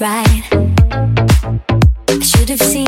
right. I should have seen.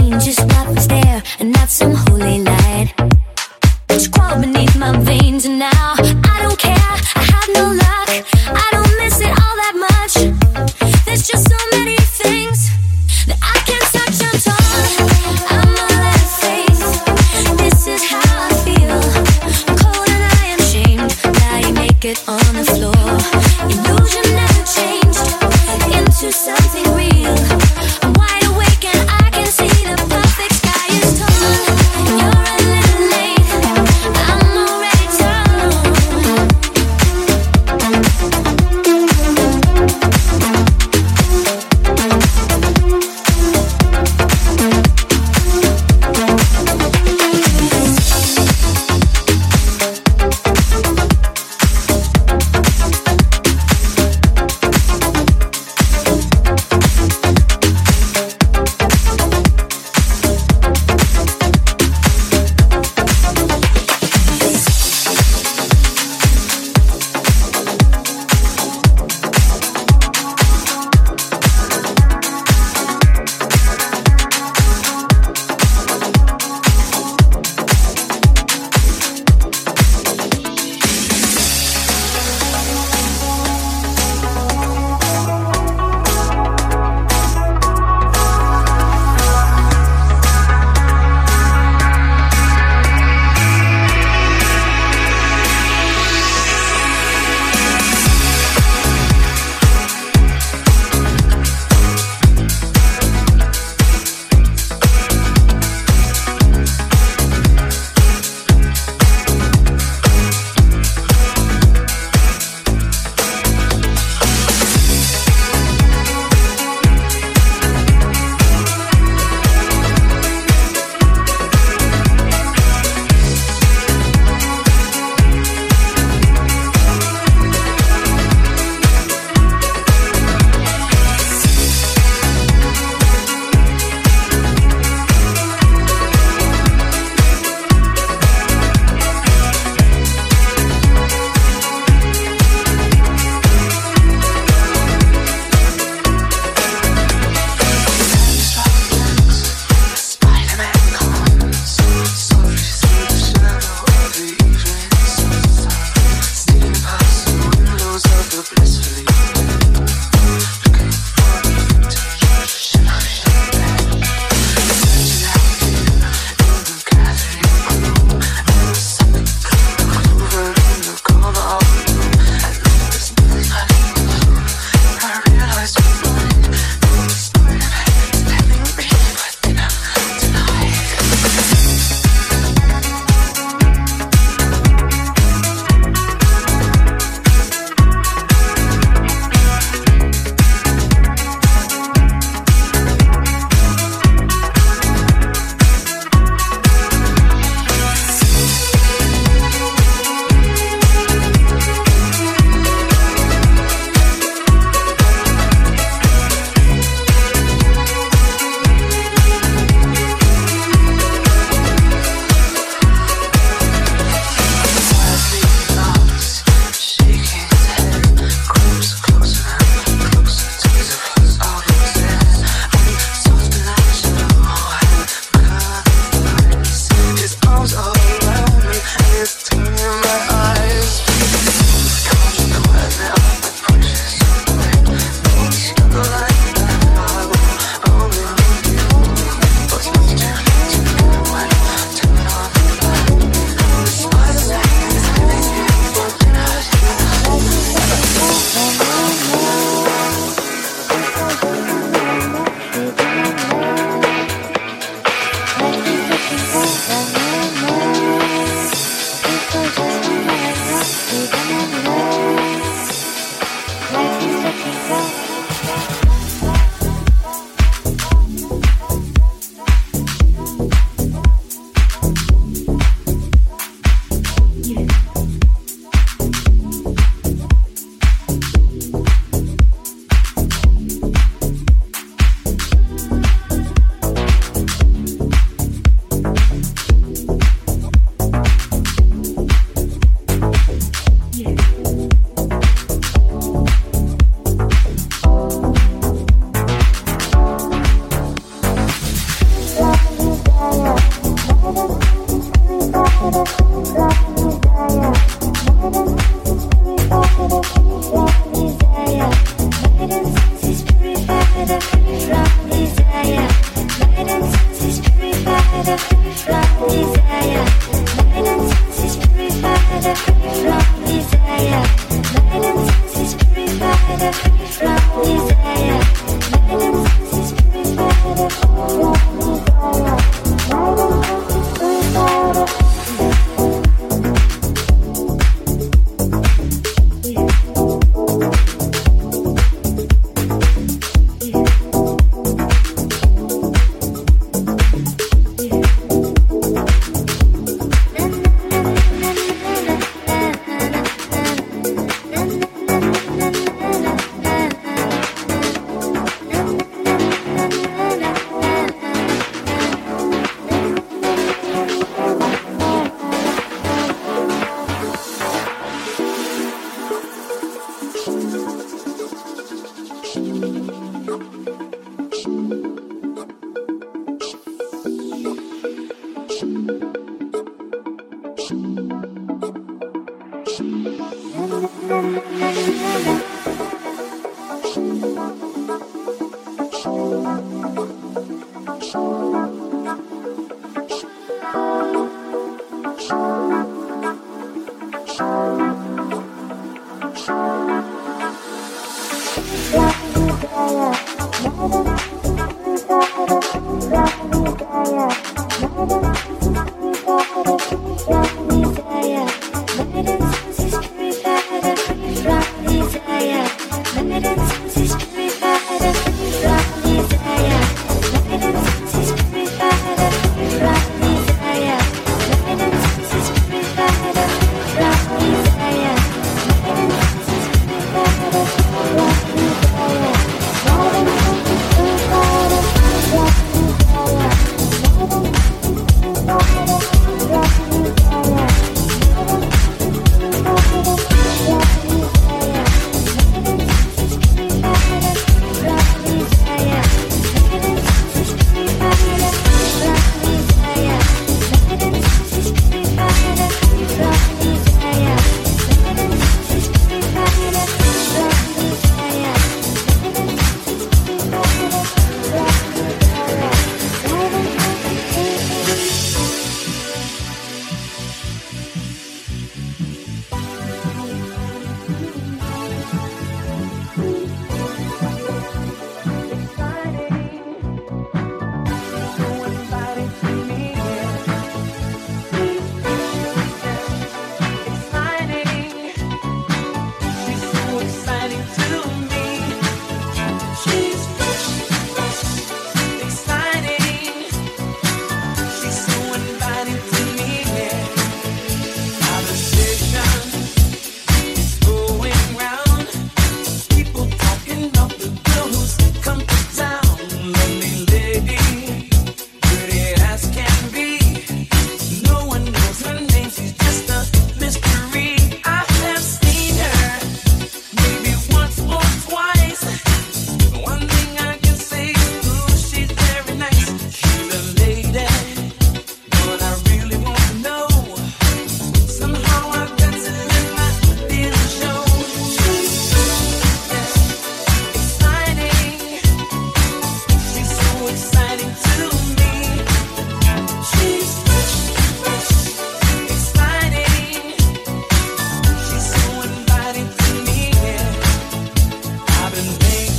drop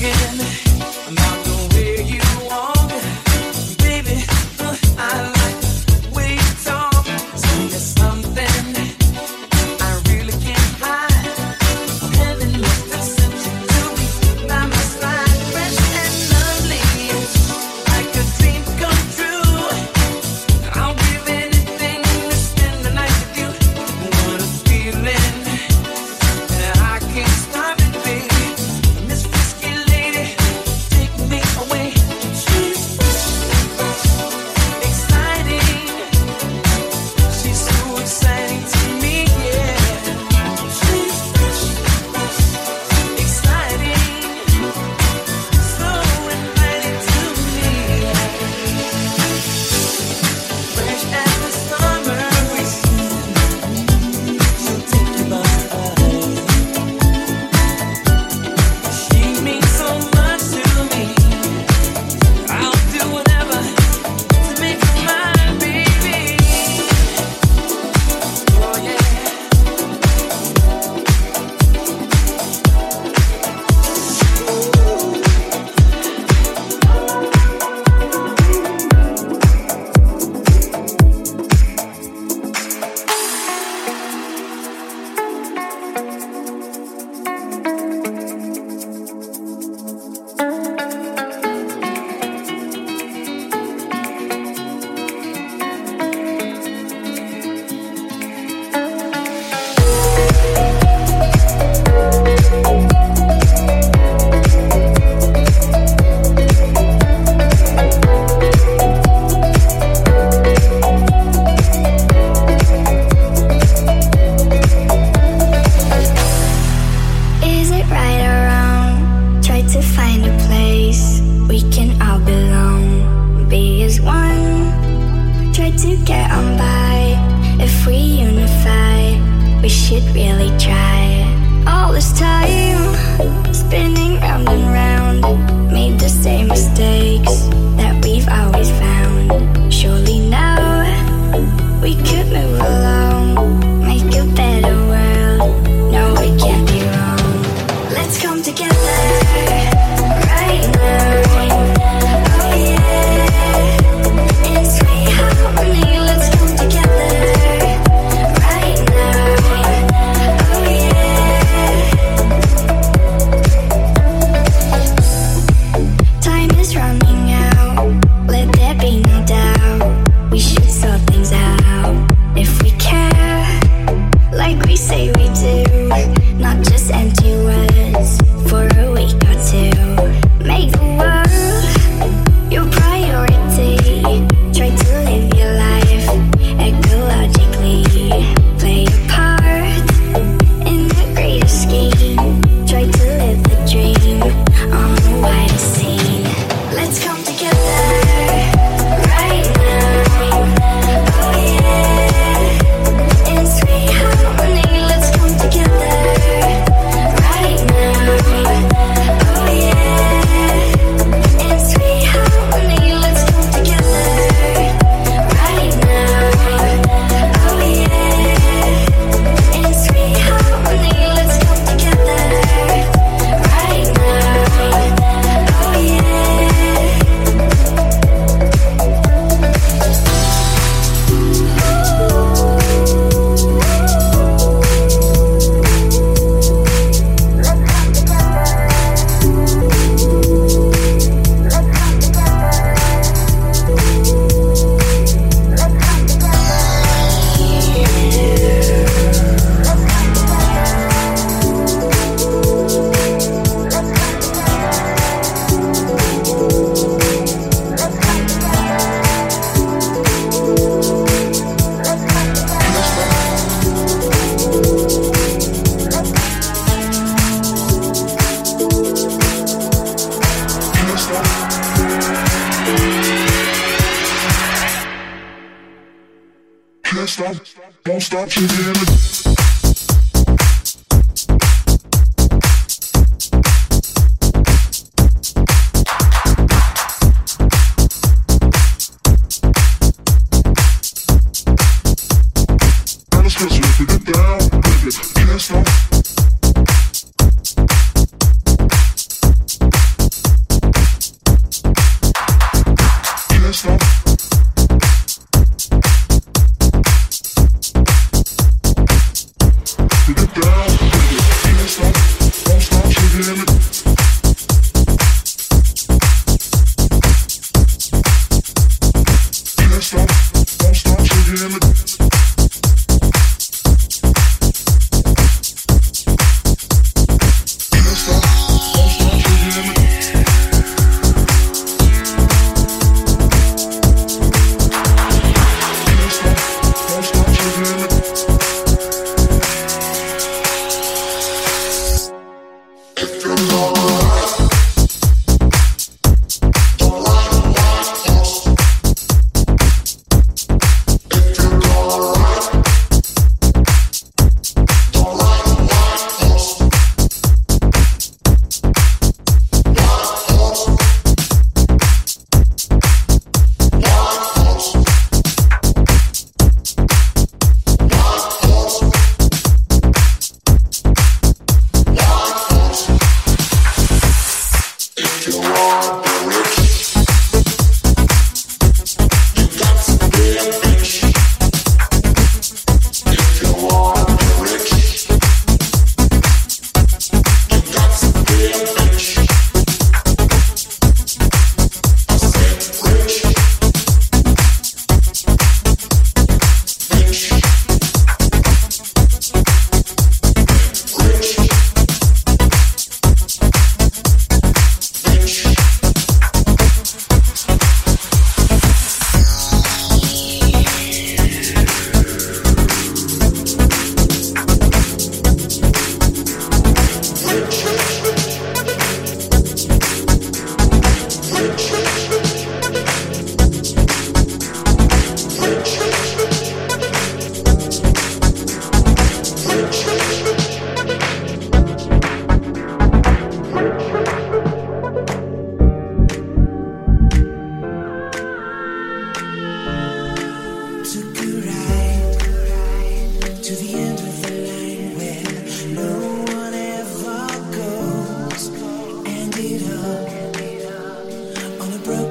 again.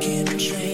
can't change.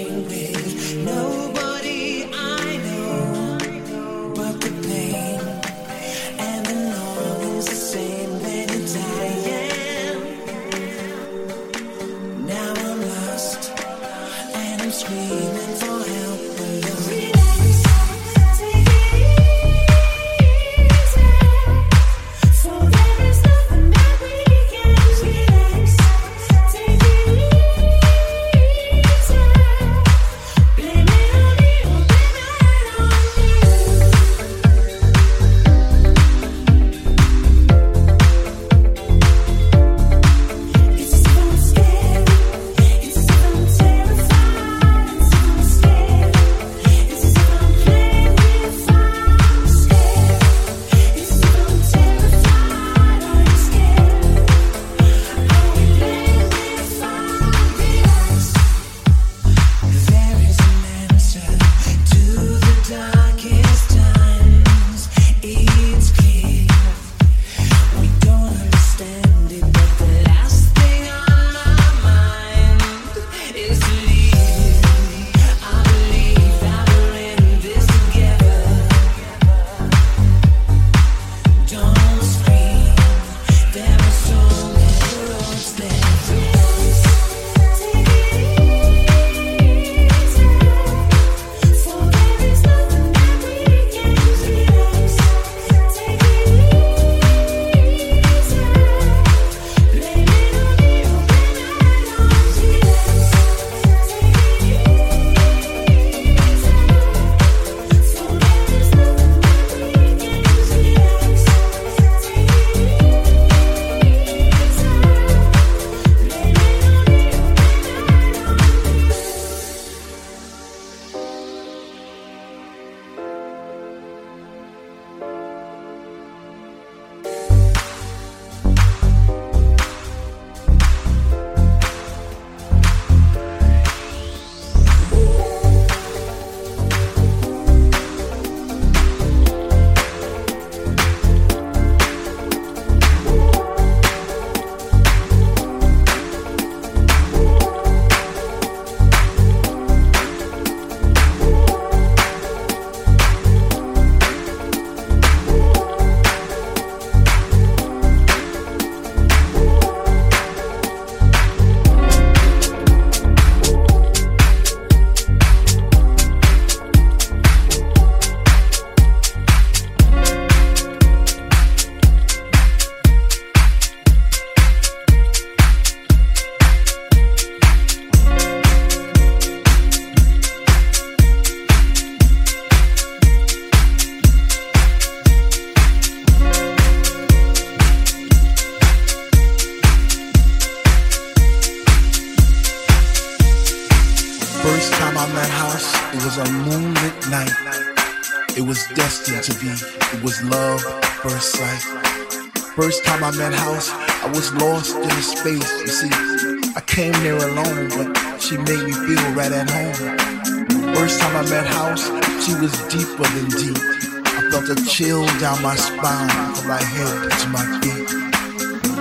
Chill down my spine from my head to my feet.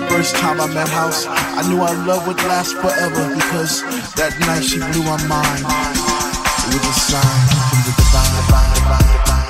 First time I met House, I knew our love would last forever because that night she blew my mind. It was a sign from the divine. divine, divine, divine.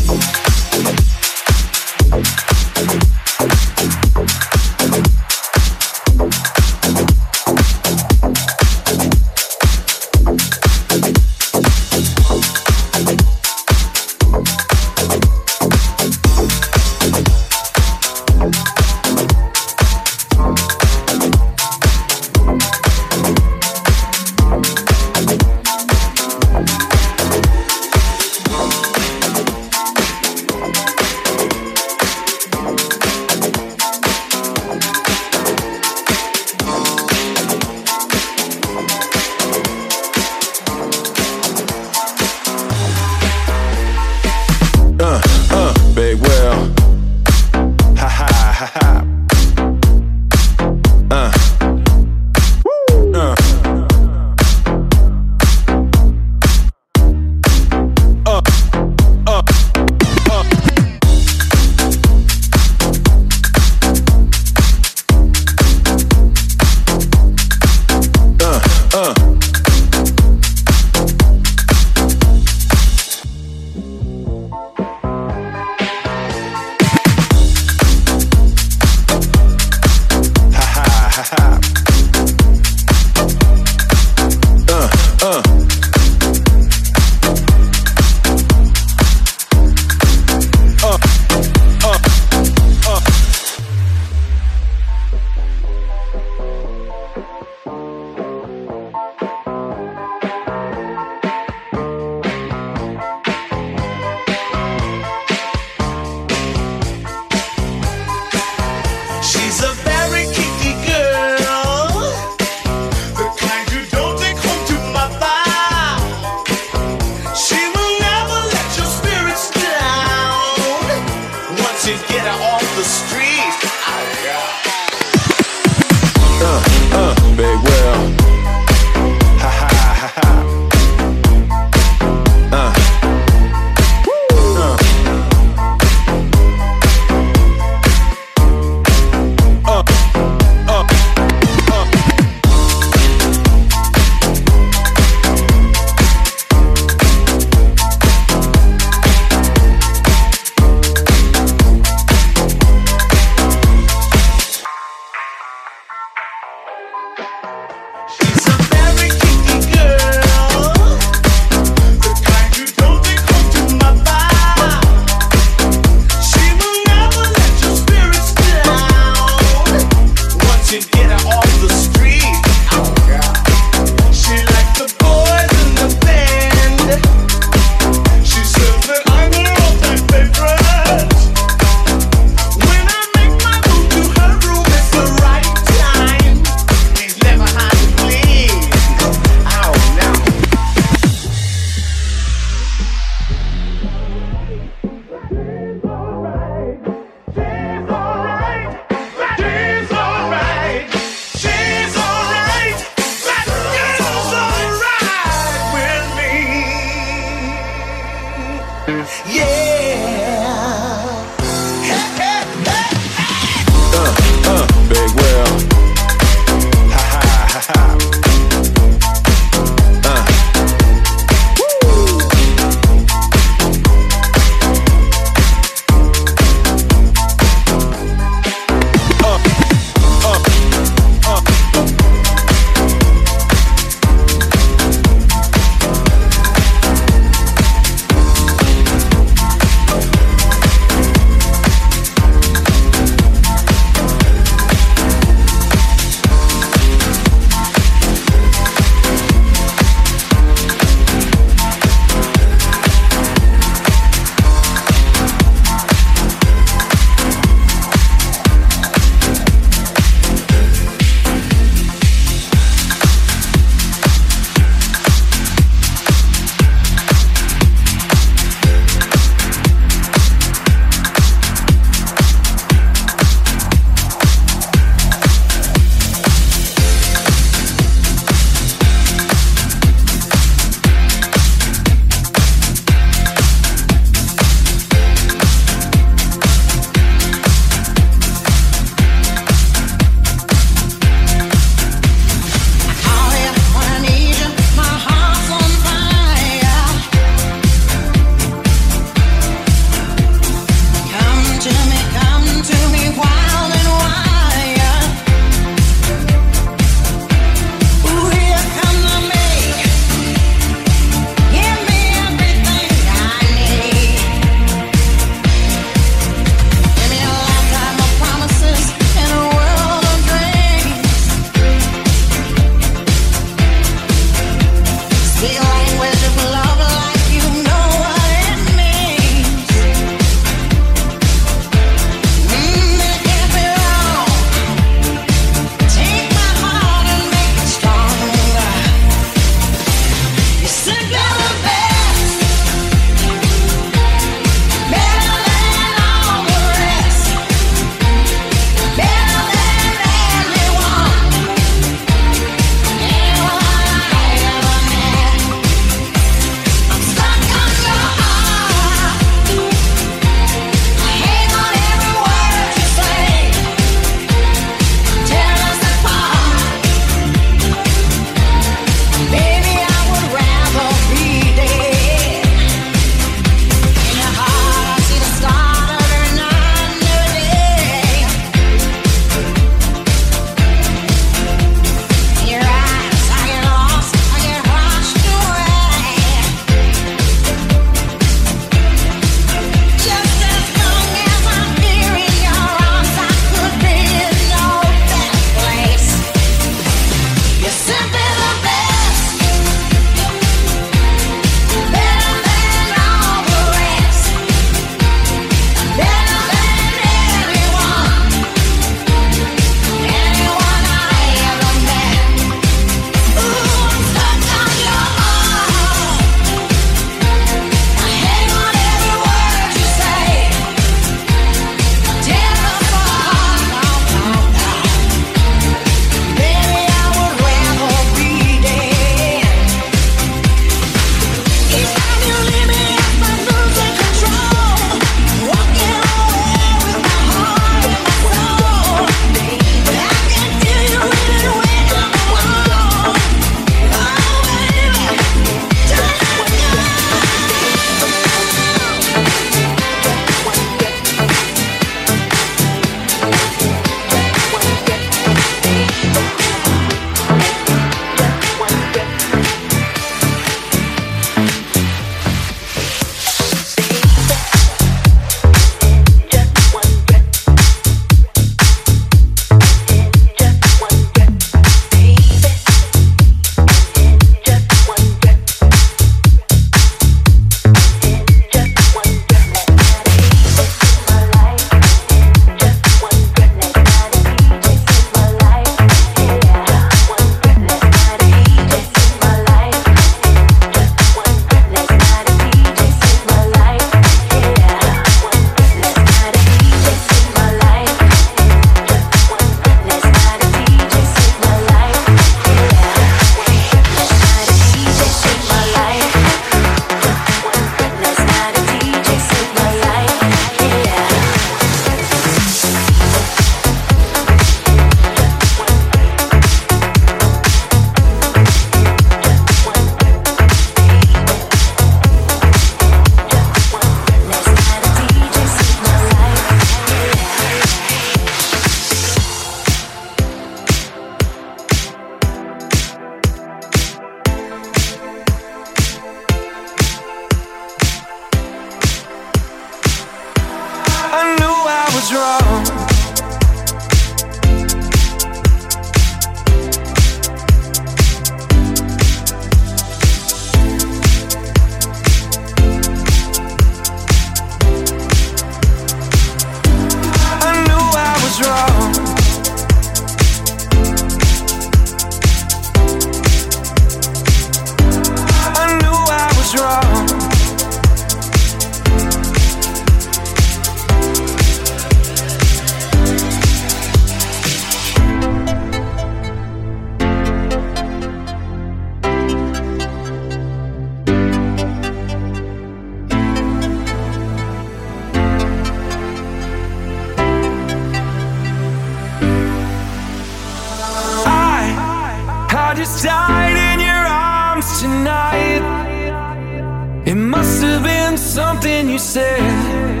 zombie,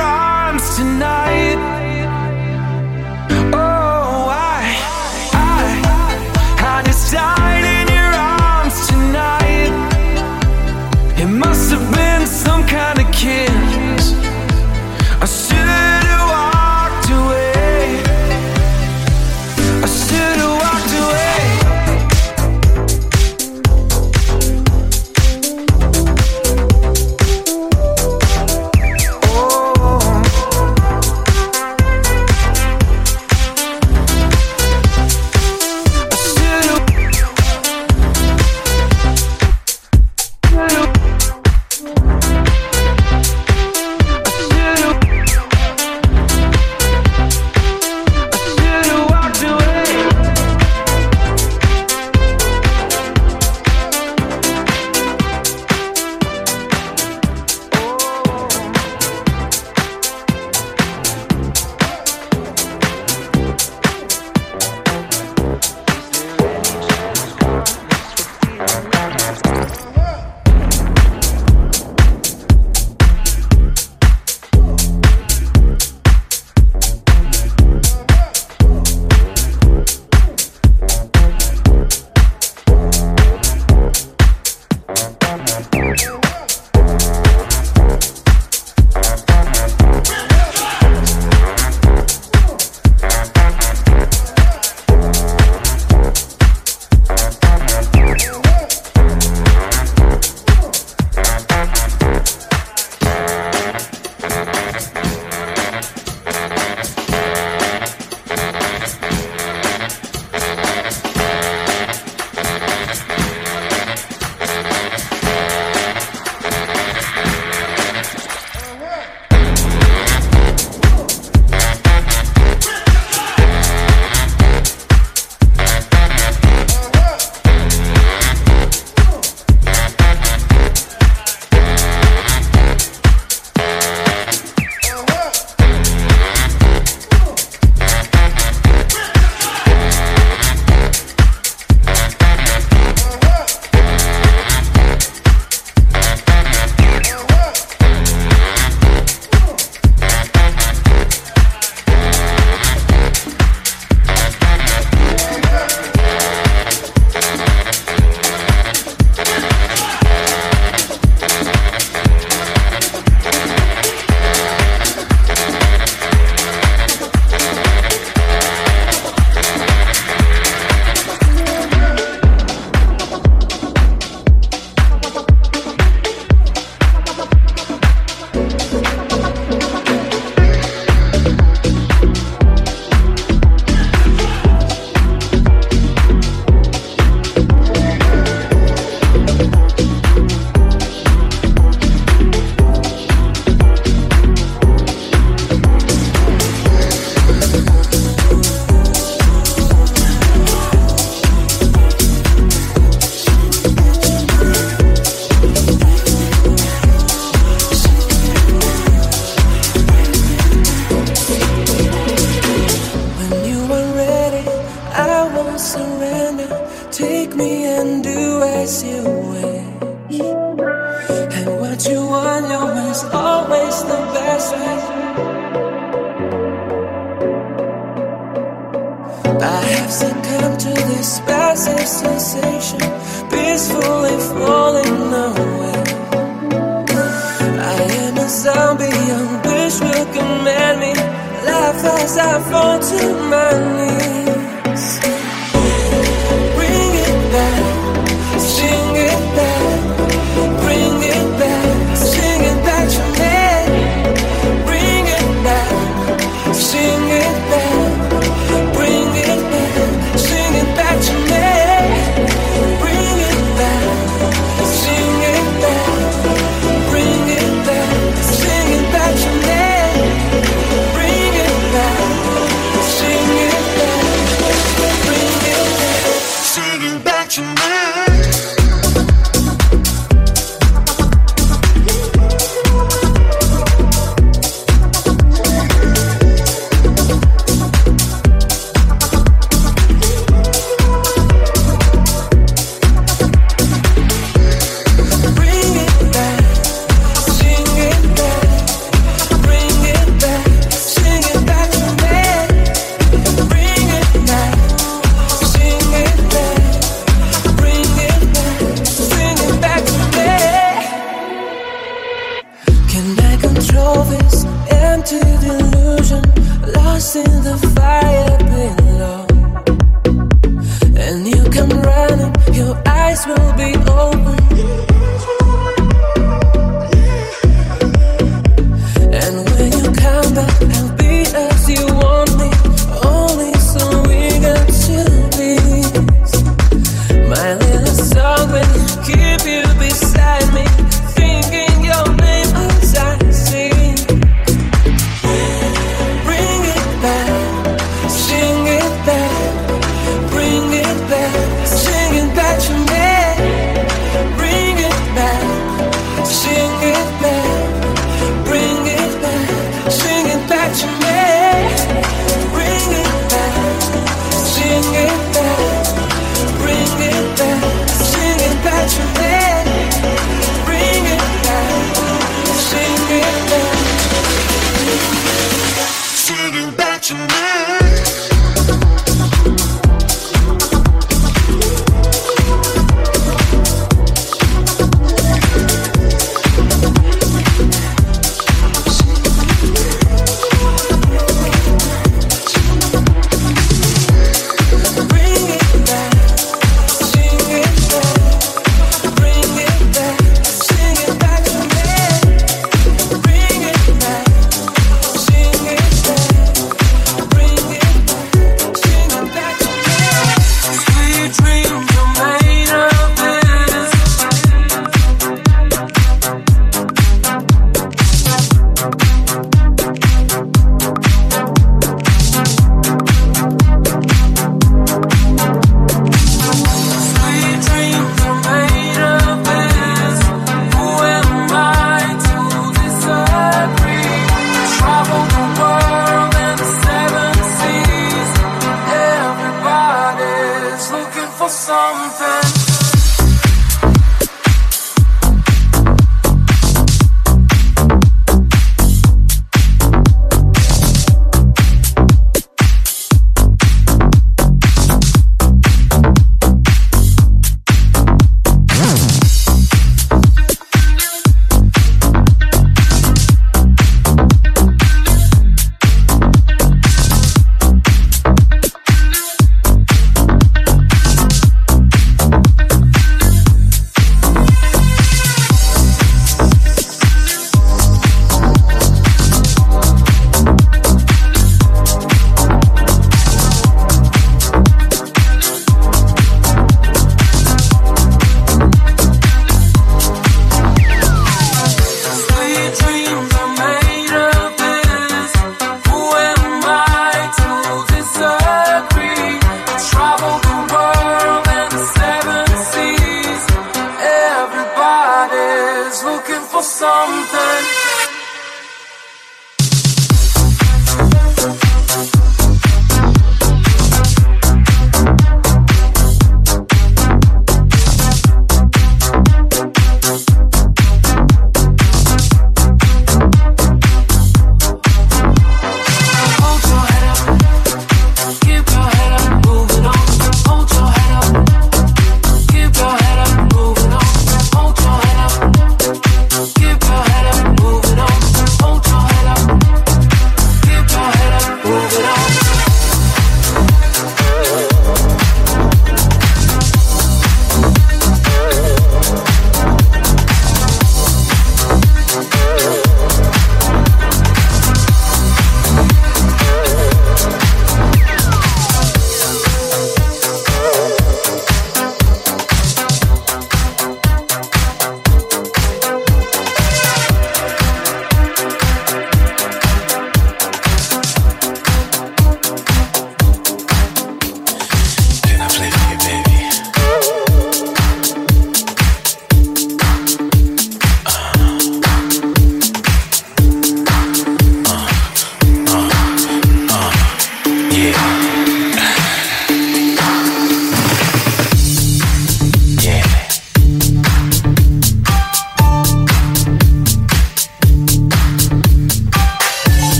arms wish this empty delusion, lost in the fire below. And you come running, your eyes will be open. And when you come back, I'll be as you want.